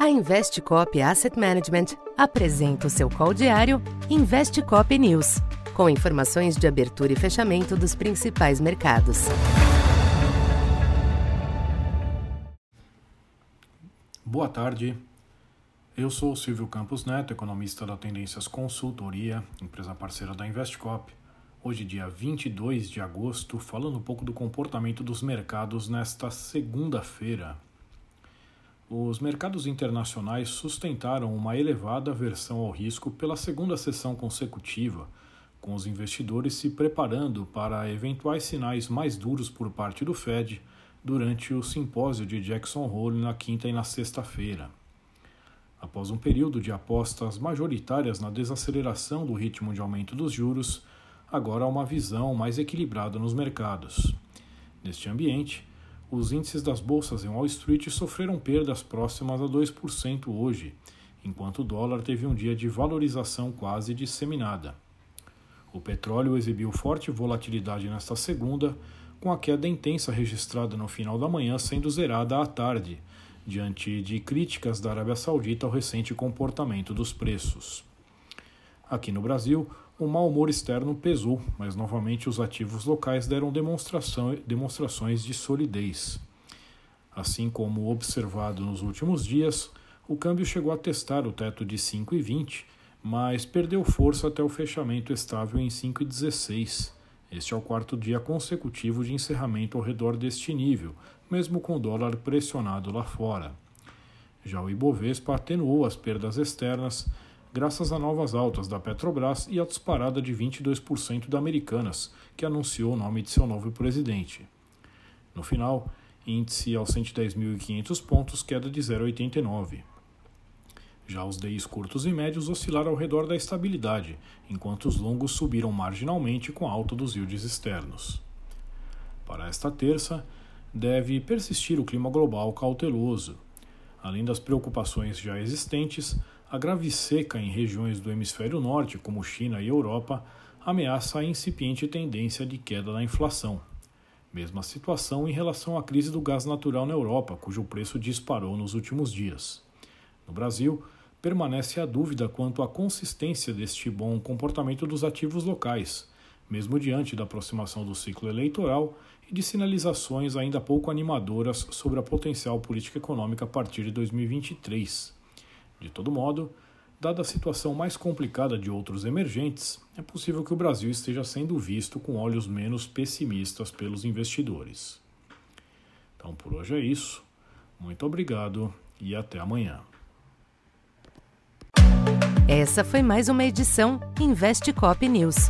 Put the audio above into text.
A Investcop Asset Management apresenta o seu call diário Investcop News, com informações de abertura e fechamento dos principais mercados. Boa tarde. Eu sou Silvio Campos Neto, economista da Tendências Consultoria, empresa parceira da Investcop. Hoje, dia 22 de agosto, falando um pouco do comportamento dos mercados nesta segunda-feira. Os mercados internacionais sustentaram uma elevada aversão ao risco pela segunda sessão consecutiva, com os investidores se preparando para eventuais sinais mais duros por parte do Fed durante o simpósio de Jackson Hole na quinta e na sexta-feira. Após um período de apostas majoritárias na desaceleração do ritmo de aumento dos juros, agora há uma visão mais equilibrada nos mercados. Neste ambiente, os índices das bolsas em Wall Street sofreram perdas próximas a 2% hoje, enquanto o dólar teve um dia de valorização quase disseminada. O petróleo exibiu forte volatilidade nesta segunda, com a queda intensa registrada no final da manhã sendo zerada à tarde, diante de críticas da Arábia Saudita ao recente comportamento dos preços. Aqui no Brasil, o mau humor externo pesou, mas novamente os ativos locais deram demonstrações de solidez. Assim como observado nos últimos dias, o câmbio chegou a testar o teto de 5,20, mas perdeu força até o fechamento estável em 5,16. Este é o quarto dia consecutivo de encerramento ao redor deste nível, mesmo com o dólar pressionado lá fora. Já o Ibovespa atenuou as perdas externas graças a novas altas da Petrobras e a disparada de 22% da Americanas, que anunciou o nome de seu novo presidente. No final, índice aos 110.500 pontos, queda de 0,89. Já os DIs curtos e médios oscilaram ao redor da estabilidade, enquanto os longos subiram marginalmente com a alta dos yields externos. Para esta terça, deve persistir o clima global cauteloso. Além das preocupações já existentes, a grave seca em regiões do hemisfério norte, como China e Europa, ameaça a incipiente tendência de queda da inflação. Mesma situação em relação à crise do gás natural na Europa, cujo preço disparou nos últimos dias. No Brasil, permanece a dúvida quanto à consistência deste bom comportamento dos ativos locais, mesmo diante da aproximação do ciclo eleitoral e de sinalizações ainda pouco animadoras sobre a potencial política econômica a partir de 2023. De todo modo, dada a situação mais complicada de outros emergentes, é possível que o Brasil esteja sendo visto com olhos menos pessimistas pelos investidores. Então por hoje é isso. Muito obrigado e até amanhã. Essa foi mais uma edição Investe Cop News.